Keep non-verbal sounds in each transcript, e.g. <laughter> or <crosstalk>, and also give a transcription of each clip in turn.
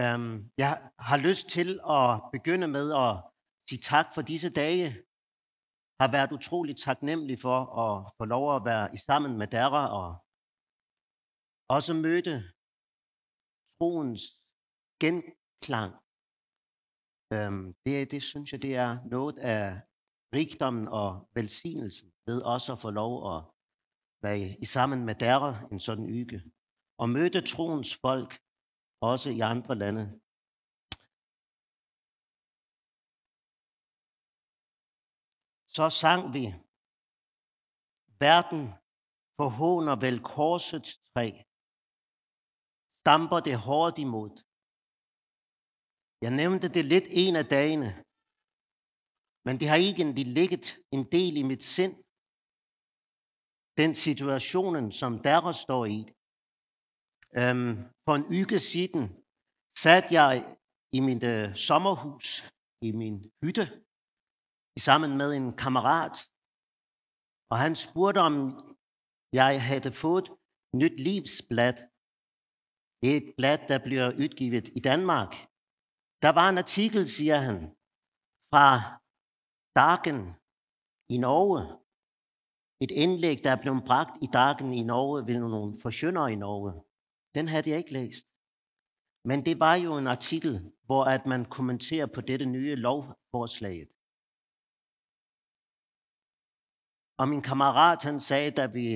Um, jeg har lyst til at begynde med at sige tak for disse dage. Har været utroligt taknemmelig for at få lov at være i sammen med dere og også møde troens genklang. Um, det, det synes jeg, det er noget af rigdommen og velsignelsen ved også at få lov at være i sammen med dere en sådan uge. Og møde troens folk også i andre lande. Så sang vi, verden forhåner vel korsets træ, stamper det hårdt imod. Jeg nævnte det lidt en af dagene, men det har egentlig ligget en del i mit sind, den situationen, som der står i. Øhm, for en uge siden sad jeg i mit øh, sommerhus, i min hytte, sammen med en kammerat, og han spurgte, om jeg havde fået nyt livsblad. Det er et blad, der bliver udgivet i Danmark. Der var en artikel, siger han, fra Dagen i Norge. Et indlæg, der er blevet bragt i Dagen i Norge ved nogle forsøgner i Norge. Den havde jeg ikke læst. Men det var jo en artikel, hvor at man kommenterer på dette nye lovforslag. Og min kammerat, han sagde, da vi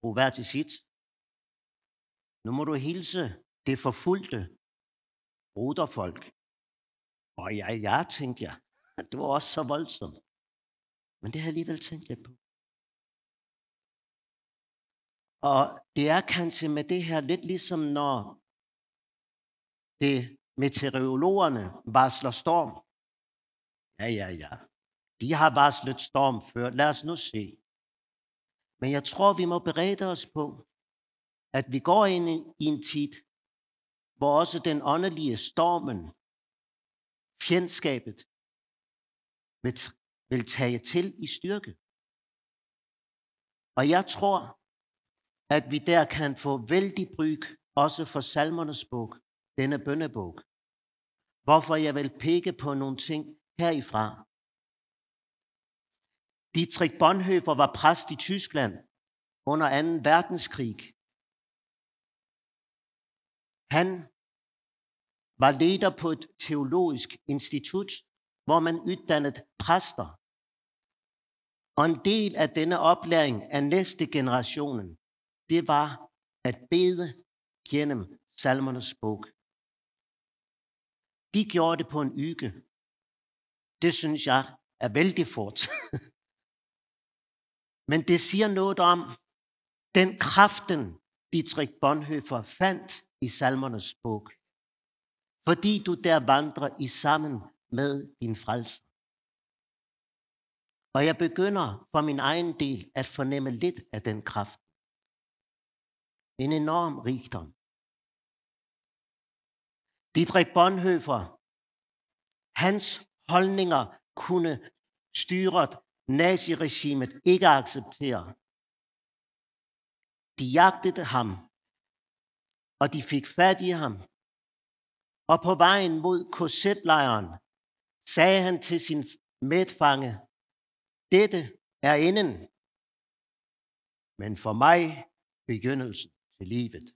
brugte hver til sit, nu må du hilse det forfulgte broderfolk. Og jeg, jeg tænkte jeg, det var også så voldsomt. Men det har jeg alligevel tænkt lidt på. Og det er kanskje med det her lidt ligesom når det meteorologerne varsler storm. Ja, ja, ja. De har varslet storm før. Lad os nu se. Men jeg tror, vi må berede os på, at vi går ind i en tid, hvor også den åndelige stormen, fjendskabet, vil, vil tage til i styrke. Og jeg tror, at vi der kan få vældig bryg, også for salmernes bog, denne bønnebog. Hvorfor jeg vil pege på nogle ting herifra. Dietrich Bonhoeffer var præst i Tyskland under 2. verdenskrig. Han var leder på et teologisk institut, hvor man uddannede præster. Og en del af denne oplæring af næste generationen, det var at bede gennem salmernes bog. De gjorde det på en uge. Det synes jeg er vældig fort. <laughs> Men det siger noget om den kraften, Dietrich Bonhoeffer fandt i salmernes bog. Fordi du der vandrer i sammen med din frelser. Og jeg begynder for min egen del at fornemme lidt af den kraft. En enorm rigdom. Dietrich Bonhoeffer, hans holdninger kunne styret naziregimet ikke acceptere. De jagtede ham, og de fik fat i ham. Og på vejen mod korsetlejren sagde han til sin medfange, dette er inden, men for mig begyndelsen til livet.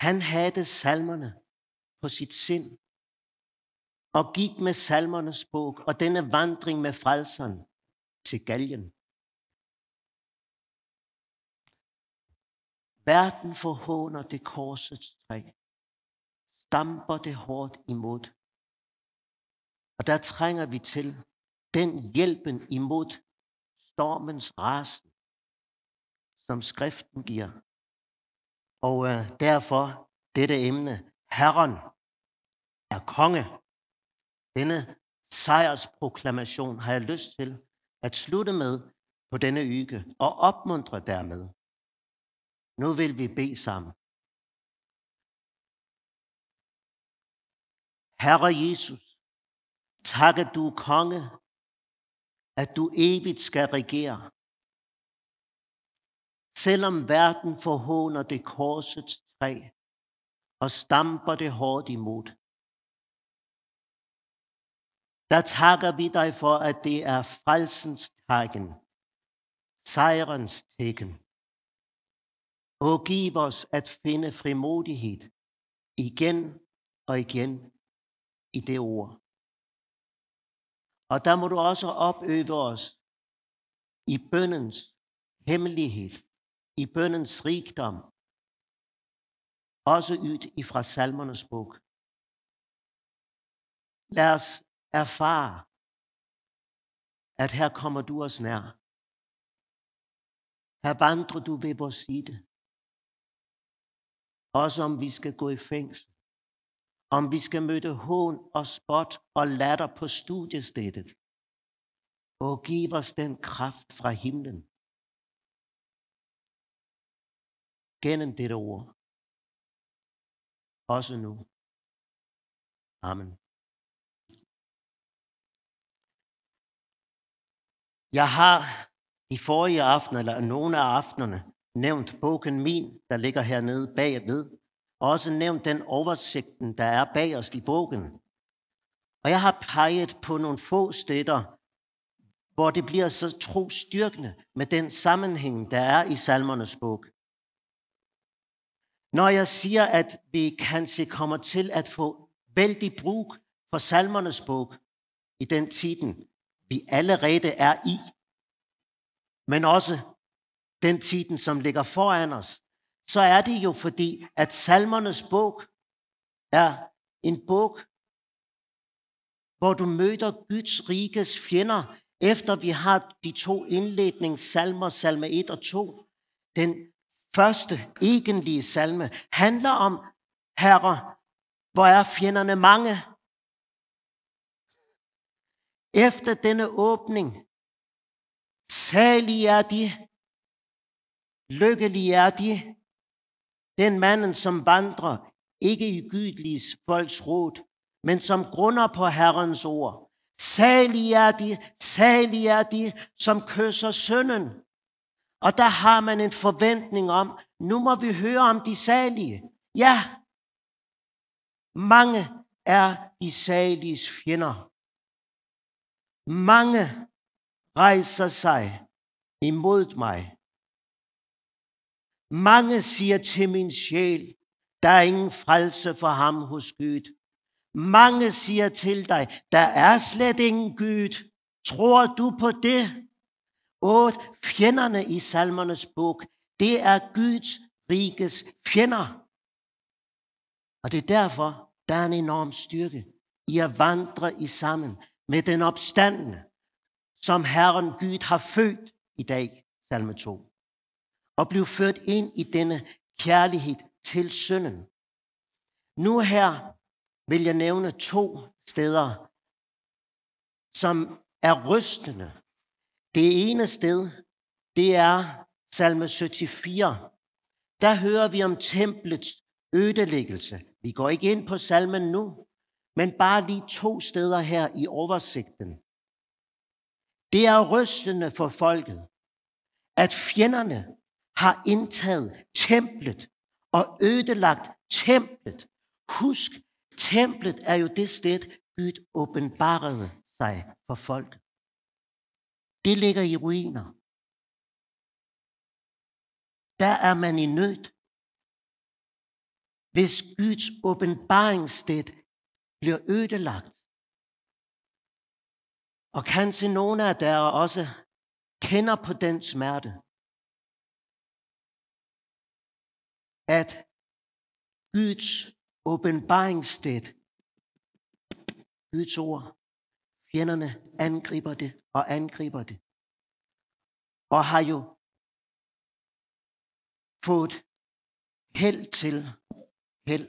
Han havde salmerne på sit sind og gik med salmernes bog og denne vandring med frelseren til galgen. Verden forhåner det korsets træ, stamper det hårdt imod. Og der trænger vi til den hjælpen imod stormens rasen, som skriften giver. Og øh, derfor dette emne, Herren er konge. Denne sejrsproklamation har jeg lyst til at slutte med på denne yge og opmuntre dermed. Nu vil vi bede sammen. Herre Jesus, takke du konge, at du evigt skal regere. Selvom verden forhåner det korsets træ, og stamper det hårdt imod. Der takker vi dig for, at det er frelsens tegn, sejrens tegn. Og giv os at finde frimodighed igen og igen i det ord. Og der må du også opøve os i bøndens hemmelighed, i bøndens rigdom, også ud ifra salmernes bog. Lad os erfare, at her kommer du os nær. Her vandrer du ved vores side. Også om vi skal gå i fængsel. Om vi skal møde hån og spot og latter på studiestedet. Og giv os den kraft fra himlen. Gennem dette ord. Også nu. Amen. Jeg har i forrige aften, eller nogle af aftenerne, nævnt bogen min, der ligger hernede bagved, og også nævnt den oversigten, der er bag os i bogen. Og jeg har peget på nogle få steder, hvor det bliver så trostyrkende med den sammenhæng, der er i salmernes bog. Når jeg siger, at vi kanskje kommer til at få vældig brug for salmernes bog i den tiden, vi allerede er i, men også den tiden, som ligger foran os, så er det jo fordi, at salmernes bog er en bog, hvor du møder Guds rikes fjender, efter vi har de to indledningssalmer, salme 1 og 2. Den første egentlige salme handler om, Herre, hvor er fjenderne mange. Efter denne åbning, salige er de, lykkelige er de, den manden, som vandrer, ikke i gydeliges folks råd, men som grunder på Herrens ord. Salige er de, salige er de, som kysser sønnen. Og der har man en forventning om, nu må vi høre om de salige. Ja, mange er de saliges fjender. Mange rejser sig imod mig. Mange siger til min sjæl, der er ingen frelse for ham hos Gud. Mange siger til dig, der er slet ingen Gud. Tror du på det? Og fjenderne i salmernes bog, det er Guds rikes fjender. Og det er derfor, der er en enorm styrke i at vandre i sammen med den opstandende, som Herren Gud har født i dag, salme 2. Og blive ført ind i denne kærlighed til synden. Nu her vil jeg nævne to steder, som er rystende. Det ene sted, det er salme 74. Der hører vi om templets ødelæggelse. Vi går ikke ind på salmen nu, men bare lige to steder her i oversigten. Det er rystende for folket, at fjenderne har indtaget templet og ødelagt templet. Husk, templet er jo det sted, Gud åbenbarede sig for folket. Det ligger i ruiner. Der er man i nød. Hvis Guds åbenbaringssted bliver ødelagt, og kanskje nogle af jer også kender på den smerte. At Guds åbenbaringssted, Guds ord, fjenderne angriber det og angriber det. Og har jo fået held til, held,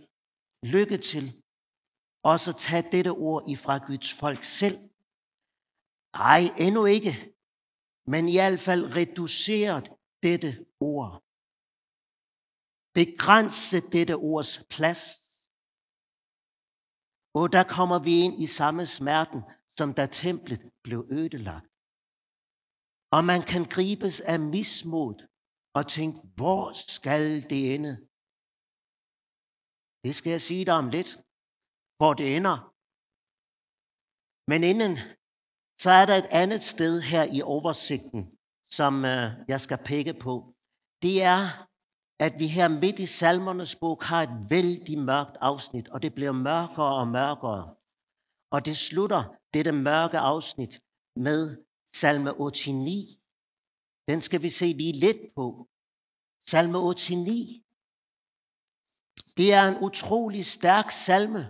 lykke til, også tage dette ord ifra Guds folk selv ej, endnu ikke. Men i hvert fald reduceret dette ord. Begrænse dette ords plads. Og der kommer vi ind i samme smerten, som da templet blev ødelagt. Og man kan gribes af mismod og tænke, hvor skal det ende? Det skal jeg sige dig om lidt, hvor det ender. Men inden, så er der et andet sted her i oversigten, som øh, jeg skal pege på. Det er, at vi her midt i salmernes bog har et vældig mørkt afsnit, og det bliver mørkere og mørkere. Og det slutter dette mørke afsnit med salme 89. Den skal vi se lige lidt på. Salme 89. Det er en utrolig stærk salme,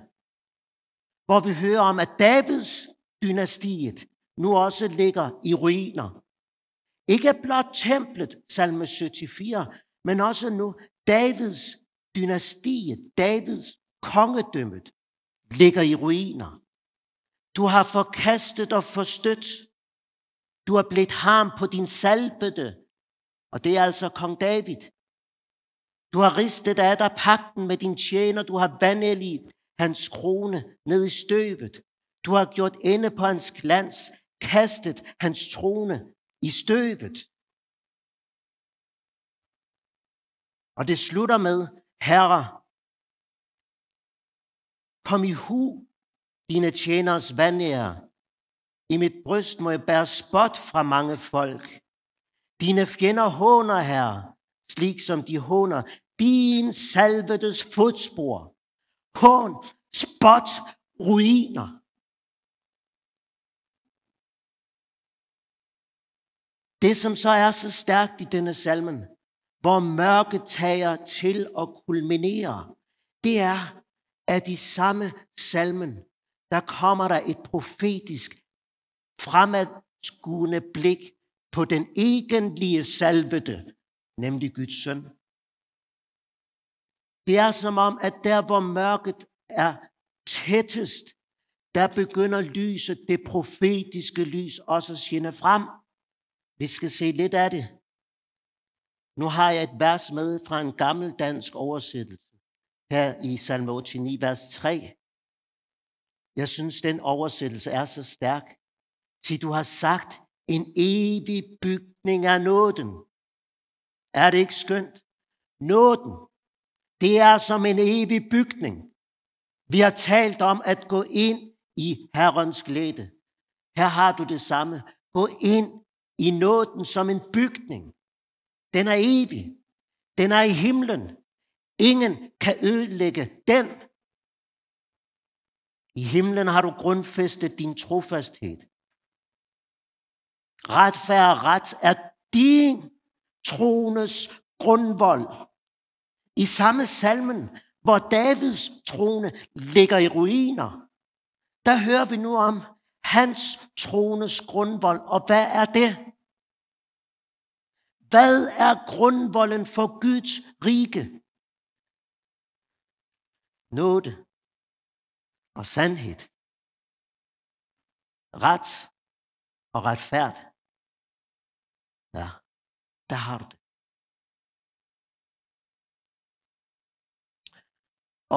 hvor vi hører om, at Davids dynastiet nu også ligger i ruiner. Ikke blot templet, salme 74, men også nu Davids dynastiet, Davids kongedømmet, ligger i ruiner. Du har forkastet og forstødt. Du har blevet ham på din salbede. Og det er altså kong David. Du har ristet af dig pakten med din tjener. Du har vandet hans krone ned i støvet. Du har gjort ende på hans glans, kastet hans trone i støvet. Og det slutter med, Herre, kom i hu dine tjeners vandære. I mit bryst må jeg bære spot fra mange folk. Dine fjender håner, Herre, slik som de håner din salvedes fodspor. Hån, spot, ruiner. Det, som så er så stærkt i denne salmen, hvor mørket tager til at kulminere, det er, at i samme salmen, der kommer der et profetisk fremadskuende blik på den egentlige salvede, nemlig Guds søn. Det er som om, at der hvor mørket er tættest, der begynder lyset, det profetiske lys, også at skinne frem. Vi skal se lidt af det. Nu har jeg et vers med fra en gammel dansk oversættelse her i salme 89, vers 3. Jeg synes, den oversættelse er så stærk. Til du har sagt, en evig bygning af nåden. Er det ikke skønt? Nåden, det er som en evig bygning. Vi har talt om at gå ind i Herrens glæde. Her har du det samme. Gå ind i nåden som en bygning. Den er evig. Den er i himlen. Ingen kan ødelægge den. I himlen har du grundfæstet din trofasthed. Retfærd og ret er din trones grundvold. I samme salmen, hvor Davids trone ligger i ruiner, der hører vi nu om hans trones grundvold. Og hvad er det? Hvad er grundvolden for Guds rige? Nåde og sandhed. Ret og retfærd. Ja, der har du det.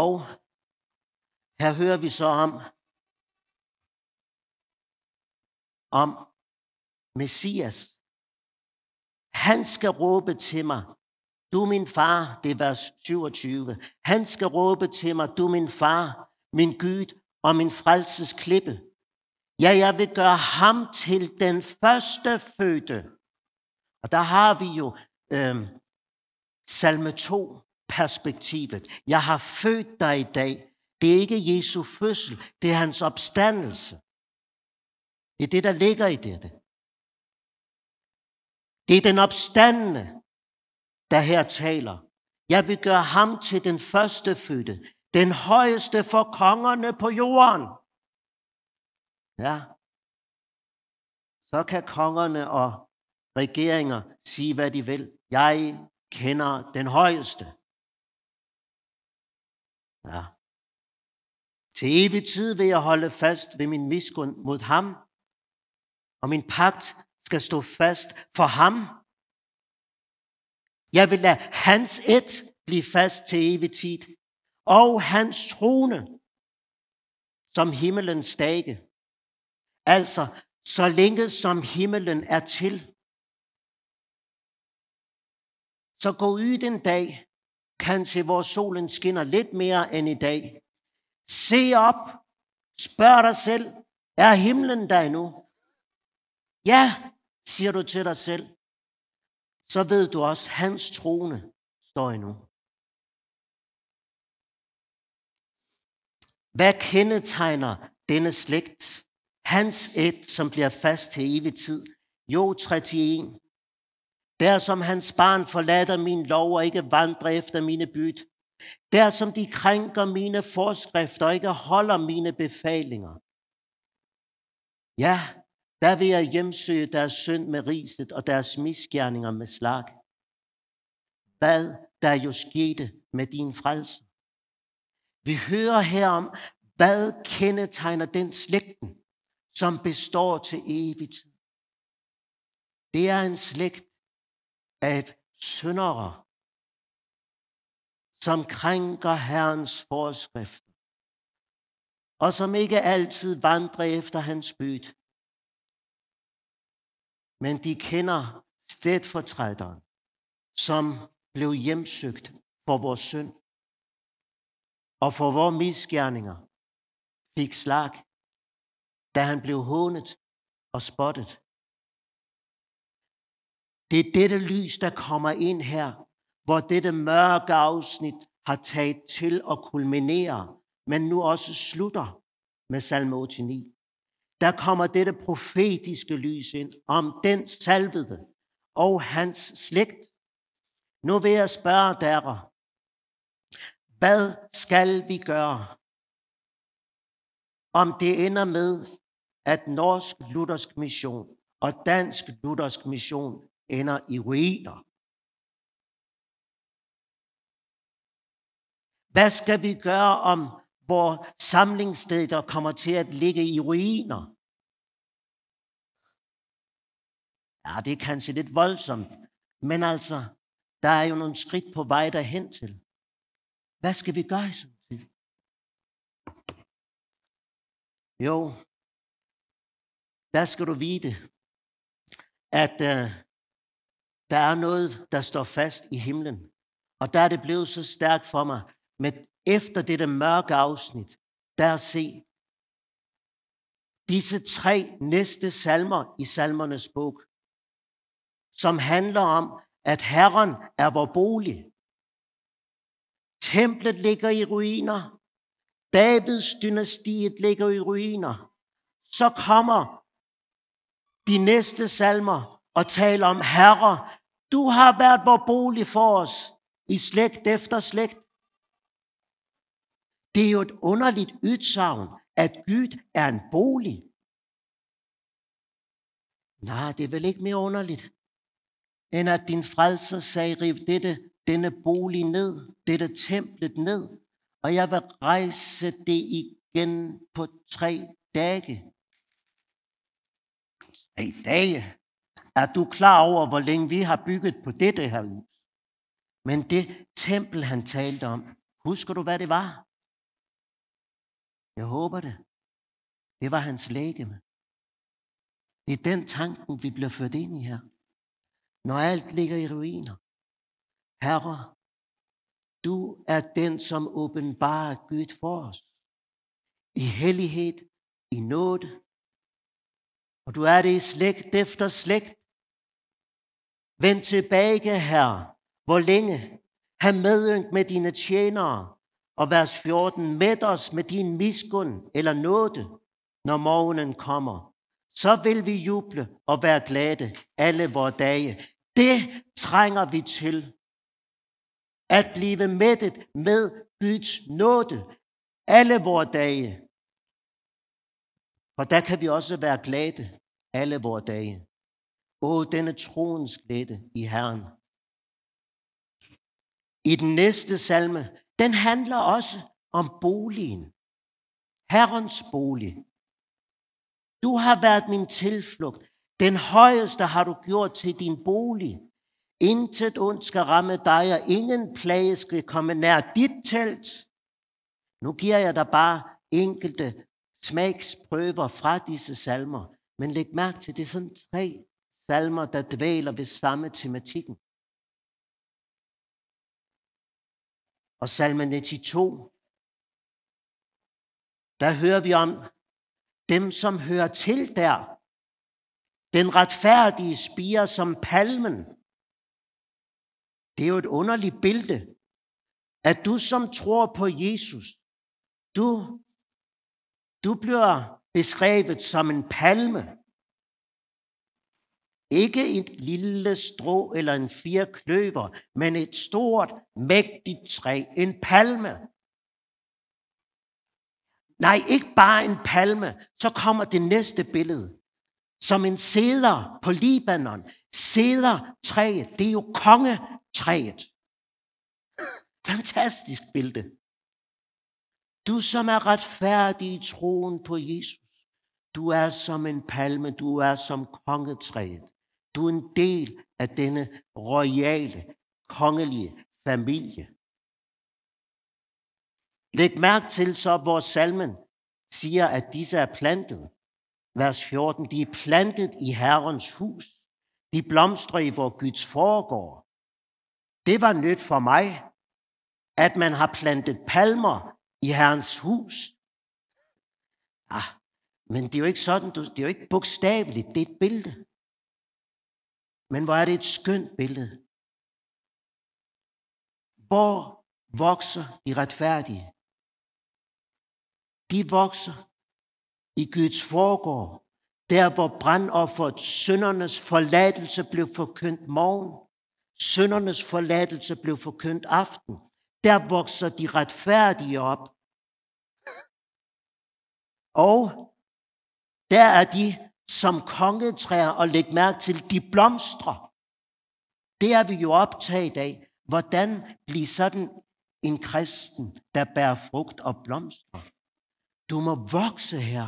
Og her hører vi så om, om Messias. Han skal råbe til mig, du min far, det er vers 27. Han skal råbe til mig, du min far, min Gud og min frelses klippe. Ja, jeg vil gøre ham til den første fødte. Og der har vi jo øh, salme 2 perspektivet. Jeg har født dig i dag. Det er ikke Jesu fødsel, det er hans opstandelse. Det er det, der ligger i dette. Det er den opstandende, der her taler. Jeg vil gøre ham til den første fødte, den højeste for kongerne på jorden. Ja. Så kan kongerne og regeringer sige, hvad de vil. Jeg kender den højeste. Ja. Til evig tid vil jeg holde fast ved min miskund mod ham, og min pagt skal stå fast for ham. Jeg vil lade hans et blive fast til evig tid, og hans trone som himmelens dage. Altså, så længe som himmelen er til. Så gå ud en dag Kanskje hvor solen skinner lidt mere end i dag. Se op. Spørg dig selv. Er himlen der endnu? Ja, siger du til dig selv. Så ved du også, hans trone står endnu. Hvad kendetegner denne slægt? Hans et, som bliver fast til evig tid. Jo, 31. Der som hans barn forlader min lov og ikke vandrer efter mine byt. Der som de krænker mine forskrifter og ikke holder mine befalinger. Ja, der vil jeg hjemsøge deres synd med riset og deres misgerninger med slag. Hvad der jo skete med din frelse. Vi hører her om, hvad kendetegner den slægten, som består til evigt. Det er en slægt af syndere, som krænker Herrens forskrifter, og som ikke altid vandrer efter hans byd. Men de kender stedfortræderen, som blev hjemsøgt for vores synd og for vores misgerninger, fik slag, da han blev hånet og spottet. Det er dette lys, der kommer ind her, hvor dette mørke afsnit har taget til at kulminere, men nu også slutter med salme 89. Der kommer dette profetiske lys ind om den salvede og hans slægt. Nu vil jeg spørge dere, hvad skal vi gøre? Om det ender med, at Norsk Luthersk Mission og Dansk Luthersk Mission ender i ruiner. Hvad skal vi gøre om hvor samlingssteder kommer til at ligge i ruiner? Ja, det er kanskje lidt voldsomt, men altså, der er jo nogle skridt på vej derhen til. Hvad skal vi gøre i sådan tid? Jo, der skal du vide, at uh, der er noget, der står fast i himlen. Og der er det blevet så stærkt for mig, med efter dette mørke afsnit, der at se disse tre næste salmer i salmernes bog, som handler om, at Herren er vor bolig. Templet ligger i ruiner. Davids dynastiet ligger i ruiner. Så kommer de næste salmer og taler om, Herre, du har været vor bolig for os i slægt efter slægt. Det er jo et underligt udsagn, at Gud er en bolig. Nej, det er vel ikke mere underligt, end at din frelser sagde, riv dette, denne bolig ned, dette templet ned, og jeg vil rejse det igen på tre dage. Tre dage? Er du klar over, hvor længe vi har bygget på dette her hus? Men det tempel, han talte om, husker du, hvad det var? Jeg håber det. Det var hans lægeme. Det er den tanken, vi bliver ført ind i her. Når alt ligger i ruiner. Herre, du er den, som åbenbarer Gud for os. I hellighed, i nåde. Og du er det i slægt efter slægt. Vend tilbage, Herre. Hvor længe? Ha' medynk med dine tjenere og vers 14, med os med din miskund eller nåde, når morgenen kommer. Så vil vi juble og være glade alle vores dage. Det trænger vi til. At blive mættet med Guds nåde alle vores dage. For der kan vi også være glade alle vores dage. Åh, denne troens glæde i Herren. I den næste salme, den handler også om boligen. Herrens bolig. Du har været min tilflugt. Den højeste har du gjort til din bolig. Intet ondt skal ramme dig, og ingen plage skal komme nær dit telt. Nu giver jeg dig bare enkelte smagsprøver fra disse salmer. Men læg mærke til, det er sådan tre salmer, der dvæler ved samme tematikken. og salme 92, der hører vi om dem, som hører til der. Den retfærdige spiger som palmen. Det er jo et underligt billede, at du som tror på Jesus, du, du bliver beskrevet som en palme. Ikke et lille strå eller en fire kløver, men et stort, mægtigt træ, en palme. Nej, ikke bare en palme. Så kommer det næste billede. Som en sæder på Libanon. træet, det er jo træet. Fantastisk billede. Du som er retfærdig i troen på Jesus. Du er som en palme, du er som kongetræet. Du er en del af denne royale, kongelige familie. Læg mærke til så, hvor salmen siger, at disse er plantet. Vers 14, de er plantet i Herrens hus. De blomstrer i vor Guds foregår. Det var nyt for mig, at man har plantet palmer i Herrens hus. Ah, men det er jo ikke sådan, det er jo ikke bogstaveligt, det er et billede. Men hvor er det et skønt billede. Hvor vokser de retfærdige? De vokser i Guds forgård, der hvor brandofferet, søndernes forladelse blev forkyndt morgen, søndernes forladelse blev forkyndt aften. Der vokser de retfærdige op. Og der er de som kongetræer, og læg mærke til, de blomstrer. Det er vi jo optaget af. Hvordan bliver sådan en kristen, der bærer frugt og blomstrer? Du må vokse her.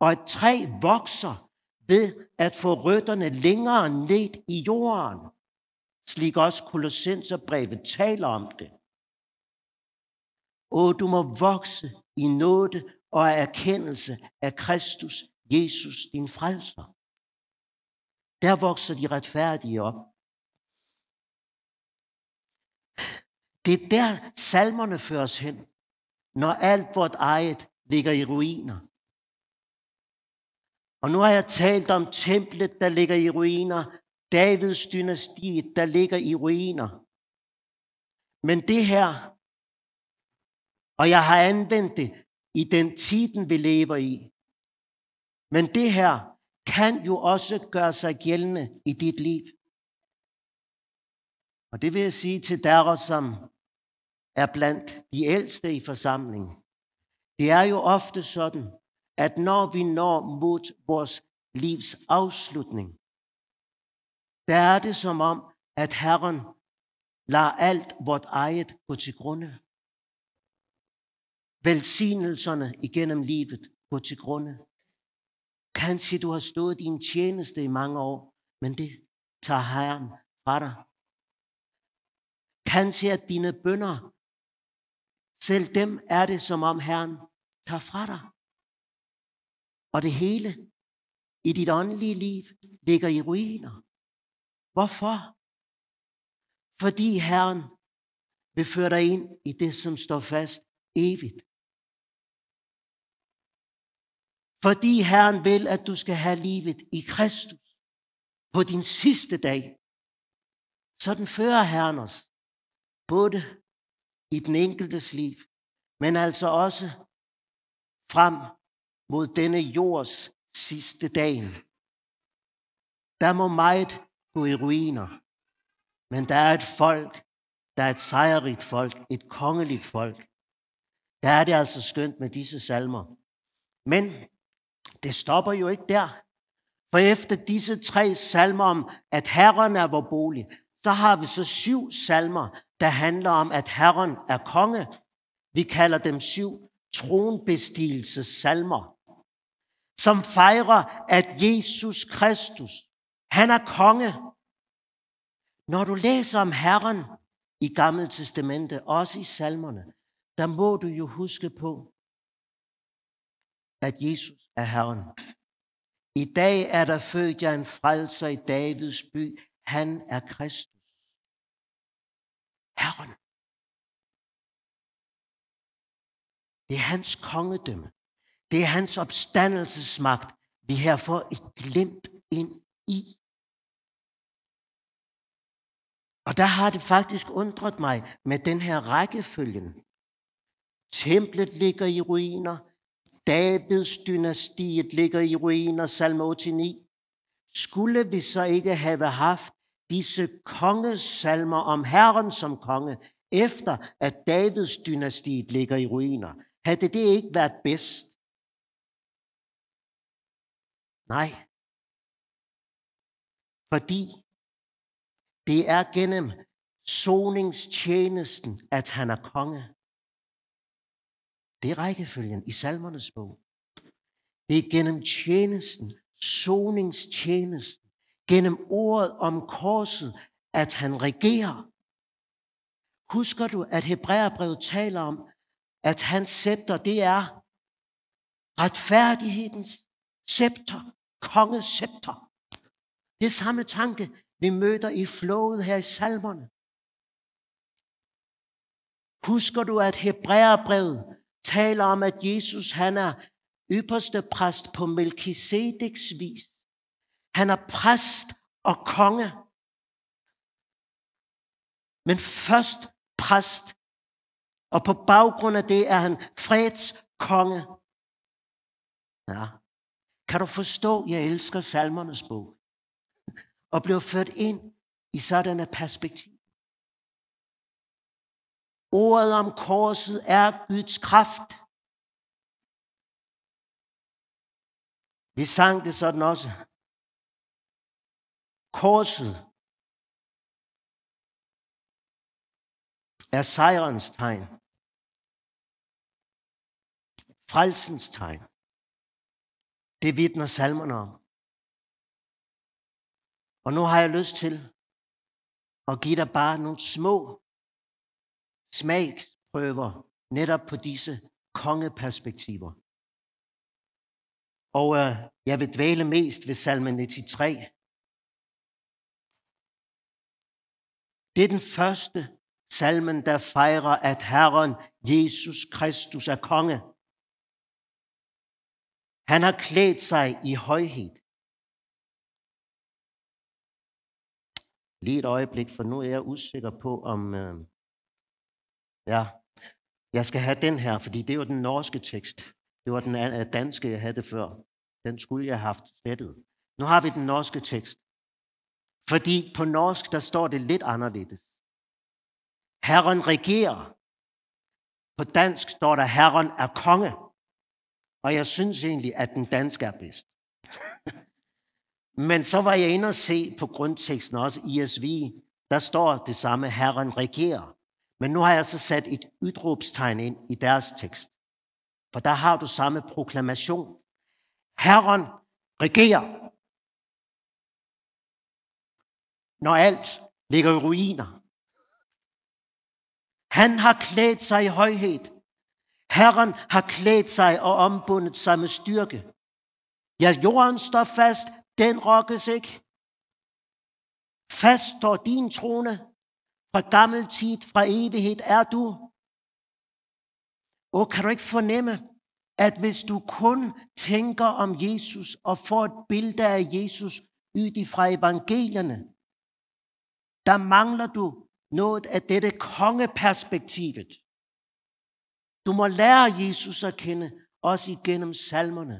Og et træ vokser ved at få rødderne længere ned i jorden. Slik også Kolossenserbrevet taler om det. Og du må vokse i nåde og erkendelse af Kristus Jesus, din frelser. Der vokser de retfærdige op. Det er der salmerne føres hen, når alt vort eget ligger i ruiner. Og nu har jeg talt om templet, der ligger i ruiner, Davids dynasti, der ligger i ruiner. Men det her, og jeg har anvendt det i den tiden, vi lever i, men det her kan jo også gøre sig gældende i dit liv. Og det vil jeg sige til der, som er blandt de ældste i forsamlingen. Det er jo ofte sådan, at når vi når mod vores livs afslutning, der er det som om, at Herren lader alt vort eget gå til grunde. Velsignelserne igennem livet gå til grunde. Kanskje du har stået din tjeneste i mange år, men det tager Herren fra dig. Kanskje at dine bønder, selv dem er det som om Herren tager fra dig. Og det hele i dit åndelige liv ligger i ruiner. Hvorfor? Fordi Herren vil føre dig ind i det, som står fast evigt. Fordi Herren vil, at du skal have livet i Kristus på din sidste dag. Sådan fører Herren os, både i den enkeltes liv, men altså også frem mod denne jords sidste dag. Der må meget gå i ruiner, men der er et folk, der er et sejrigt folk, et kongeligt folk. Der er det altså skønt med disse salmer. Men det stopper jo ikke der. For efter disse tre salmer om, at Herren er vor bolig, så har vi så syv salmer, der handler om, at Herren er konge. Vi kalder dem syv salmer, som fejrer, at Jesus Kristus, han er konge. Når du læser om Herren i Gamle Testamente, også i salmerne, der må du jo huske på, at Jesus er Herren. I dag er der født jer en frelser i Davids by. Han er Kristus. Herren. Det er hans kongedømme. Det er hans opstandelsesmagt, vi her får et glimt ind i. Og der har det faktisk undret mig med den her rækkefølgen. Templet ligger i ruiner. Davids dynastiet ligger i ruiner, salme 89. Skulle vi så ikke have haft disse kongesalmer om Herren som konge, efter at Davids dynastiet ligger i ruiner? Havde det ikke været bedst? Nej. Fordi det er gennem soningstjenesten, at han er konge. Det er rækkefølgen i salmernes bog. Det er gennem tjenesten, soningstjenesten, gennem ordet om korset, at han regerer. Husker du, at Hebræerbrevet taler om, at hans scepter, det er retfærdighedens scepter, kongescepter. Det er samme tanke, vi møder i flowet her i salmerne. Husker du, at Hebræerbrevet taler om, at Jesus han er ypperste præst på Melkisedeks vis. Han er præst og konge. Men først præst. Og på baggrund af det er han freds konge. Ja. Kan du forstå, jeg elsker salmernes bog? Og bliver ført ind i sådan et perspektiv. Ordet om korset er Guds kraft. Vi sang det sådan også. Korset er sejrens tegn. Frelsens tegn. Det vidner salmerne om. Og nu har jeg lyst til at give dig bare nogle små smagsprøver netop på disse kongeperspektiver. Og øh, jeg vil dvæle mest ved salme 93. Det er den første salmen, der fejrer, at Herren Jesus Kristus er konge. Han har klædt sig i højhed. Lige et øjeblik, for nu er jeg usikker på, om... Øh, ja, jeg skal have den her, fordi det er jo den norske tekst. Det var den øh, danske, jeg havde før. Den skulle jeg have haft slettet. Nu har vi den norske tekst. Fordi på norsk, der står det lidt anderledes. Herren regerer. På dansk står der, Herren er konge. Og jeg synes egentlig, at den danske er bedst. Men så var jeg inde og se på grundteksten også i ISV. Der står det samme, Herren regerer. Men nu har jeg så sat et udråbstegn ind i deres tekst. For der har du samme proklamation. Herren regerer. Når alt ligger i ruiner. Han har klædt sig i højhed. Herren har klædt sig og ombundet sig med styrke. Ja, jorden står fast, den rokkes ikke. Fast står din trone. Fra gammel tid, fra evighed er du. Og kan du ikke fornemme, at hvis du kun tænker om Jesus og får et billede af Jesus ud fra evangelierne, der mangler du noget af dette kongeperspektivet. Du må lære Jesus at kende, også igennem salmerne.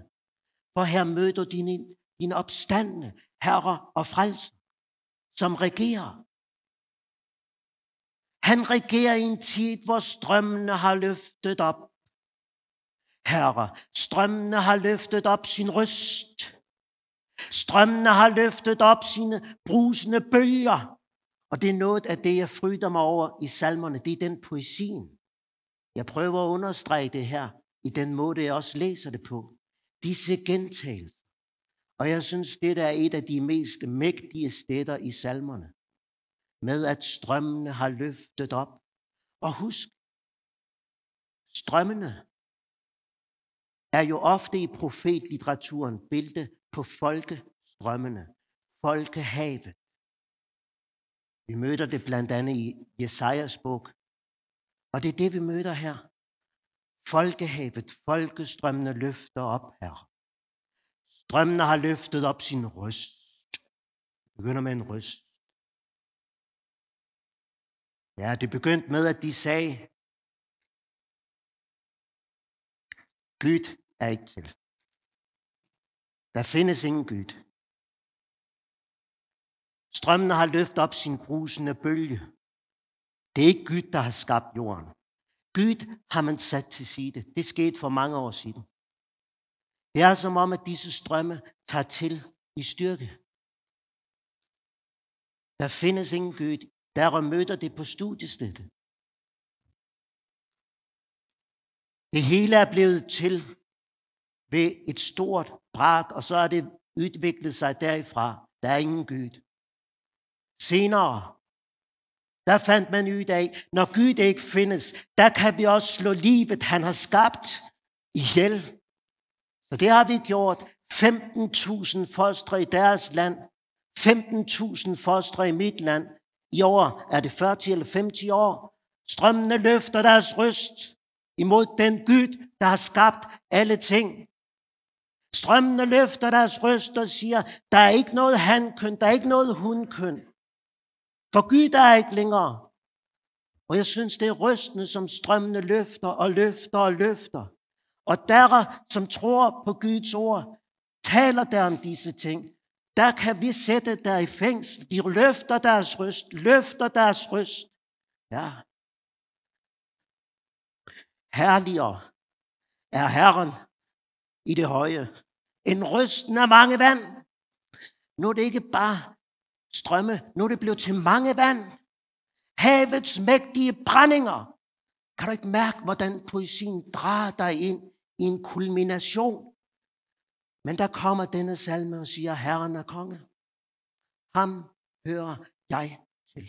For her møder du din, din opstandende herre og frelser, som regerer. Han regerer i en tid, hvor strømmene har løftet op. Herre, strømmene har løftet op sin røst. Strømmene har løftet op sine brusende bølger. Og det er noget af det, jeg fryder mig over i salmerne. Det er den poesien. Jeg prøver at understrege det her i den måde, jeg også læser det på. Disse gentagelser. Og jeg synes, det er et af de mest mægtige steder i salmerne med at strømmene har løftet op. Og husk, strømmene er jo ofte i profetlitteraturen billede på folkestrømmene, folkehavet. Vi møder det blandt andet i Jesajas bog. Og det er det, vi møder her. folkehavet, folkestrømmene løfter op, Herre. Strømmene har løftet op sin røst. Det begynder med en røst. Ja, det begyndte med, at de sagde, Gud er ikke til. Der findes ingen Gud. Strømmene har løftet op sin brusende bølge. Det er ikke Gud, der har skabt jorden. Gud har man sat til side. Det skete for mange år siden. Det er som om, at disse strømme tager til i styrke. Der findes ingen Gud. Der møder det på studiestedet. Det hele er blevet til ved et stort brak, og så er det udviklet sig derifra. Der er ingen Gud. Senere, der fandt man ud af, når Gud ikke findes, der kan vi også slå livet, han har skabt, ihjel. Så det har vi gjort. 15.000 fostre i deres land. 15.000 fostre i mit land. I år er det 40 eller 50 år. Strømmene løfter deres røst imod den Gud, der har skabt alle ting. Strømmene løfter deres røst og siger, der er ikke noget hankøn, der er ikke noget hunkøn. For Gud er ikke længere. Og jeg synes, det er rystende, som strømmene løfter og løfter og løfter. Og der, som tror på Guds ord, taler der om disse ting. Der kan vi sætte der i fængsel. De løfter deres røst, løfter deres røst. Ja. Herligere er Herren i det høje. En røsten af mange vand. Nu er det ikke bare strømme. Nu er det blevet til mange vand. Havets mægtige brændinger. Kan du ikke mærke, hvordan poesien drager dig ind i en kulmination? Men der kommer denne salme og siger, Herren er konge. Ham hører jeg til.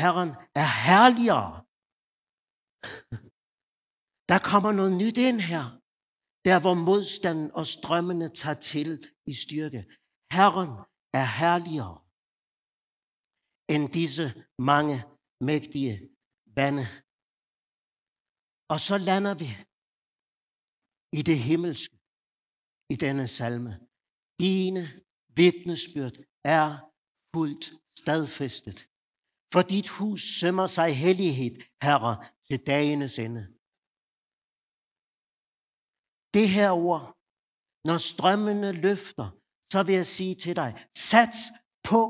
Herren er herligere. <laughs> Der kommer noget nyt ind her. Der hvor modstanden og strømmene tager til i styrke. Herren er herligere end disse mange mægtige vande. Og så lander vi i det himmelske i denne salme. Dine vidnesbyrd er fuldt stadfæstet. For dit hus sømmer sig hellighed, Herre, til dagenes ende. Det her ord, når strømmene løfter, så vil jeg sige til dig, sats på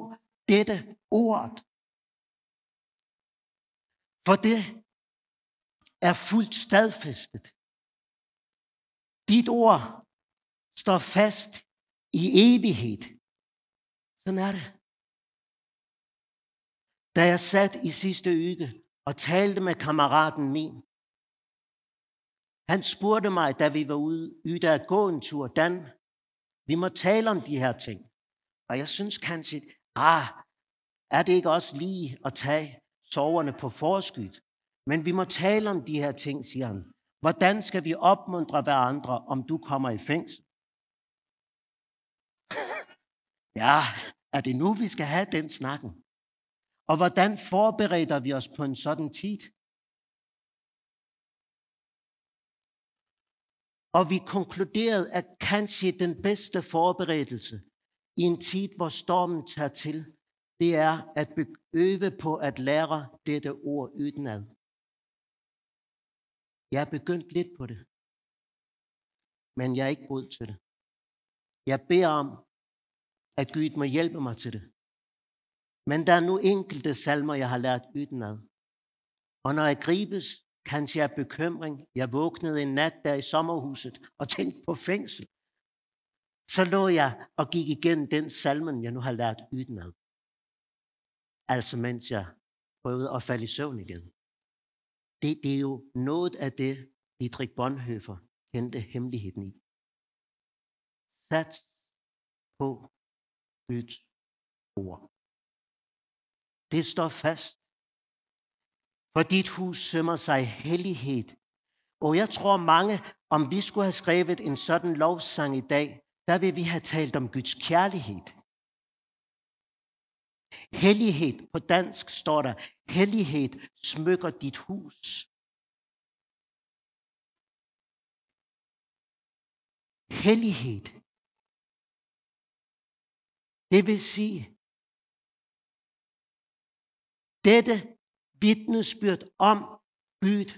dette ord. For det er fuldt stadfæstet. Dit ord står fast i evighed. Sådan er det. Da jeg sat i sidste uge og talte med kammeraten min, han spurgte mig, da vi var ude, ude at gå en tur, Dan, vi må tale om de her ting. Og jeg synes kanskje, ah, er det ikke også lige at tage soverne på forskud? Men vi må tale om de her ting, siger han. Hvordan skal vi opmuntre hverandre, om du kommer i fængsel? <laughs> Ja, er det nu, vi skal have den snakken? Og hvordan forbereder vi os på en sådan tid? Og vi konkluderede, at kanskje den bedste forberedelse i en tid, hvor stormen tager til, det er at øve på at lære dette ord udenad. Jeg er begyndt lidt på det, men jeg er ikke god til det. Jeg beder om, at Gud må hjælpe mig til det. Men der er nu enkelte salmer, jeg har lært udenad. Og når jeg gribes, kanskje af bekymring, jeg vågnede en nat der i sommerhuset og tænkte på fængsel, så lå jeg og gik igennem den salmen, jeg nu har lært udenad. Altså mens jeg prøvede at falde i søvn igen. Det, det er jo noget af det, Dietrich Bonhoeffer kendte hemmeligheden i. Sat på Guds ord. Det står fast. For dit hus sømmer sig hellighed. Og jeg tror mange, om vi skulle have skrevet en sådan lovsang i dag, der vil vi have talt om Guds kærlighed. Hellighed, på dansk står der, hellighed smykker dit hus. Hellighed. Det vil sige, dette vidnesbyrd om Gud,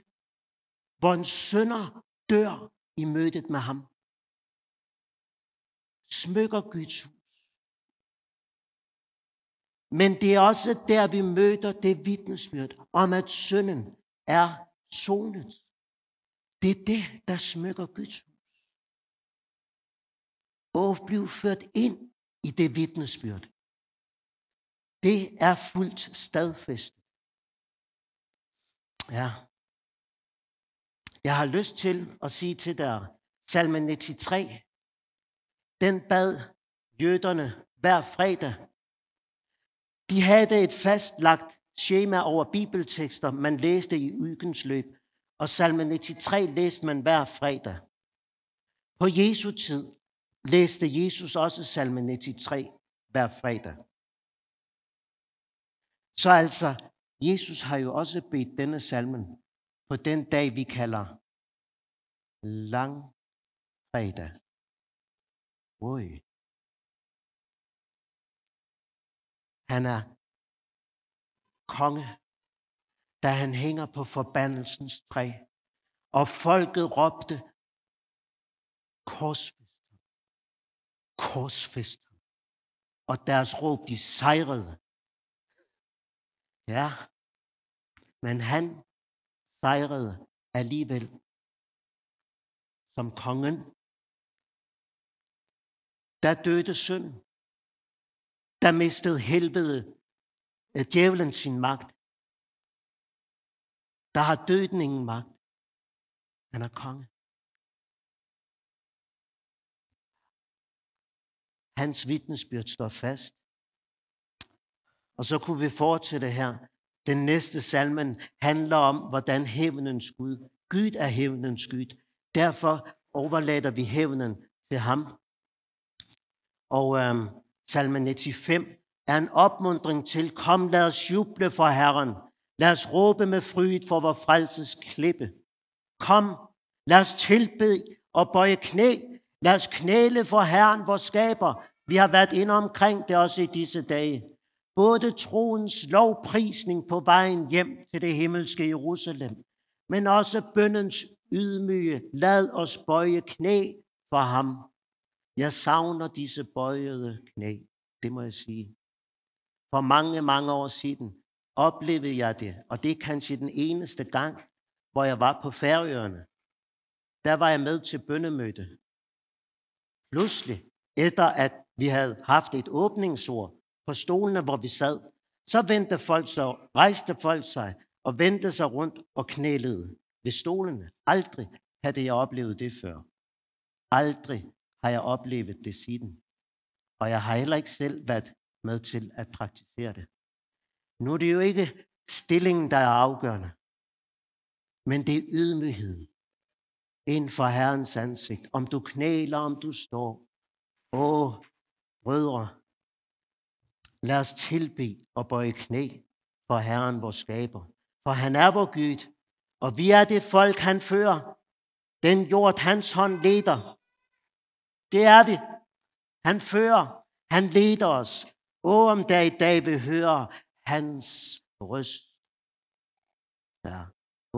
hvor en sønder dør i mødet med ham, smykker Guds hus. Men det er også der, vi møder det vidnesbyrd om, at synden er sonet. Det er det, der smykker Guds hus. Og blive ført ind i det vidnesbyrd. Det er fuldt stadfæstet. Ja. Jeg har lyst til at sige til dig, salme 93, den bad jøderne hver fredag. De havde et fastlagt schema over bibeltekster, man læste i ugens løb. Og salme 93 læste man hver fredag. På Jesu tid læste Jesus også salme 93 hver fredag. Så altså, Jesus har jo også bedt denne salmen på den dag, vi kalder lang fredag. Oj. Han er konge, da han hænger på forbandelsens træ. Og folket råbte, korsfest korsfest Og deres råb, de sejrede. Ja, men han sejrede alligevel som kongen. Der døde synd. Der mistede helvede øh, djævlen sin magt. Der har døden ingen magt. Han er konge. Hans vidnesbyrd står fast. Og så kunne vi fortsætte her. Den næste salmen handler om, hvordan hævnens Gud, Gud er hævnens Gud. Derfor overlader vi hævnen til ham. Og øhm, salmen 95 er en opmundring til, kom lad os juble for Herren. Lad os råbe med fryd for vor frelses klippe. Kom, lad os tilbede og bøje knæ. Lad os knæle for Herren, vor skaber. Vi har været inde omkring det også i disse dage. Både troens lovprisning på vejen hjem til det himmelske Jerusalem, men også bøndens ydmyge, lad os bøje knæ for ham. Jeg savner disse bøjede knæ, det må jeg sige. For mange, mange år siden oplevede jeg det, og det er kanskje den eneste gang, hvor jeg var på Færøerne. Der var jeg med til bønnemøde. Pludselig, efter at vi havde haft et åbningsord på stolene, hvor vi sad, så vendte folk sig, rejste folk sig og vendte sig rundt og knælede ved stolene. Aldrig havde jeg oplevet det før. Aldrig har jeg oplevet det siden. Og jeg har heller ikke selv været med til at praktisere det. Nu er det jo ikke stillingen, der er afgørende, men det er ydmygheden ind for Herrens ansigt. Om du knæler, om du står. Åh, brødre, lad os tilbe og bøje knæ for Herren, vores skaber. For han er vor Gud, og vi er det folk, han fører. Den jord, hans hånd leder. Det er vi. Han fører. Han leder os. Og om der i dag vil høre hans røst. Ja.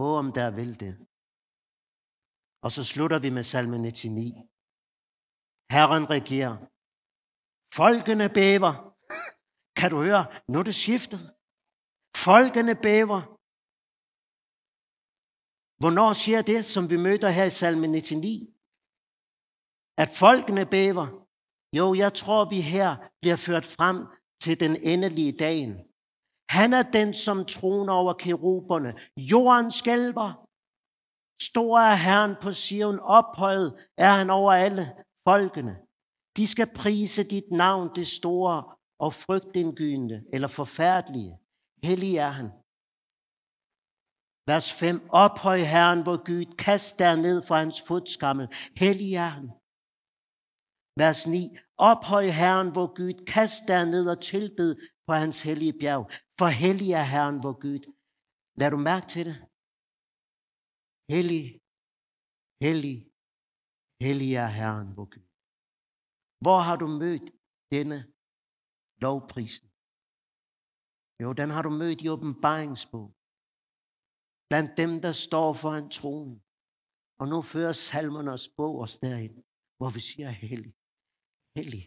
Og om der vil det. Og så slutter vi med salme 99. Herren regerer. Folkene bæver. Kan du høre? Nu er det skiftet. Folkene bæver. Hvornår siger det, som vi møder her i salme 99? At folkene bæver. Jo, jeg tror, vi her bliver ført frem til den endelige dagen. Han er den, som troner over keruberne. Jorden skælver. Stor er Herren på Sion, ophøjet er han over alle folkene. De skal prise dit navn, det store og frygtindgydende eller forfærdelige. Hellig er han. Vers 5. Ophøj Herren, hvor Gud, kast der ned fra hans fodskammel. Hellig er han. Vers 9. Ophøj Herren, hvor Gud, kast der ned og tilbed på hans hellige bjerg. For hellig er Herren, hvor Gud. Lad du mærke til det? Hellig, hellig, Hellig er Herren, hvor Gud. Hvor har du mødt denne lovprisen? Jo, den har du mødt i åbenbaringsbog. Blandt dem, der står foran tronen. Og nu fører salmernes bog os derind, hvor vi siger, hellig, hellig,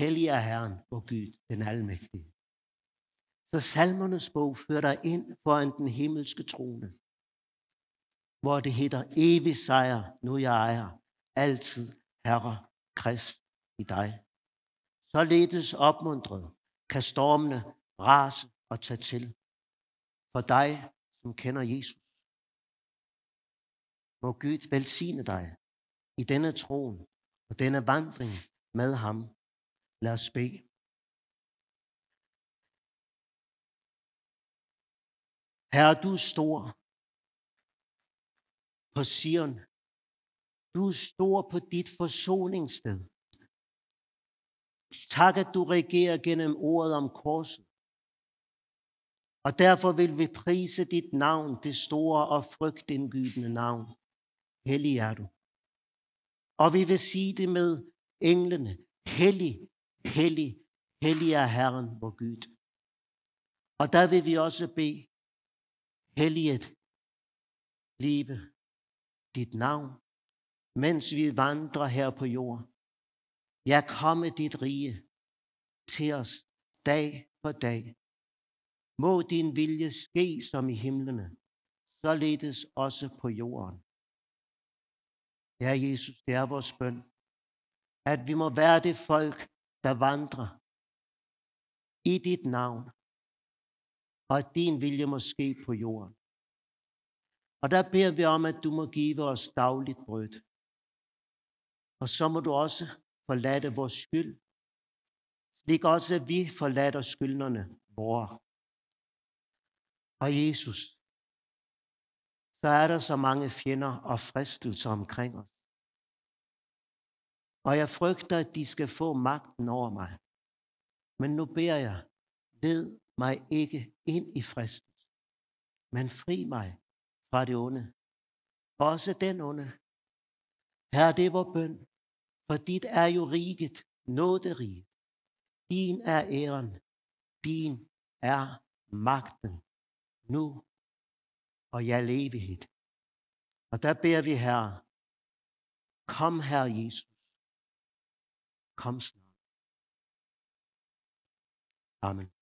hellig er Herren, hvor Gud, den almægtige. Så salmernes bog fører dig ind foran den himmelske trone, hvor det hedder evig sejr, nu jeg ejer, altid Herre Krist i dig. Således opmuntret kan stormene rase og tage til. For dig, som kender Jesus. Må Gud velsigne dig i denne troen og denne vandring med ham. Lad os bede. Herre, du er stor på Sion. Du er stor på dit forsoningssted. Tak, at du regerer gennem ordet om korset. Og derfor vil vi prise dit navn, det store og frygtindgydende navn. Hellig er du. Og vi vil sige det med englene. Hellig, hellig, hellig er Herren, vor Gud. Og der vil vi også bede, helliget live dit navn, mens vi vandrer her på jorden. Ja, komme dit rige til os dag for dag. Må din vilje ske som i himlene, således også på jorden. Ja, Jesus, det er vores bøn, at vi må være det folk, der vandrer i dit navn, og at din vilje må ske på jorden. Og der beder vi om, at du må give os dagligt brød. Og så må du også forlade vores skyld, slik også vi forlader skyldnerne vores. Og Jesus, så er der så mange fjender og fristelser omkring os. Og jeg frygter, at de skal få magten over mig. Men nu beder jeg, led mig ikke ind i fristen, men fri mig fra det onde. Også den onde. Herre, det er vor bøn, for dit er jo riget, nåderiget. Din er æren, din er magten, nu og i al evighed. Og der beder vi, her, kom her, Jesus. Kom snart. Amen.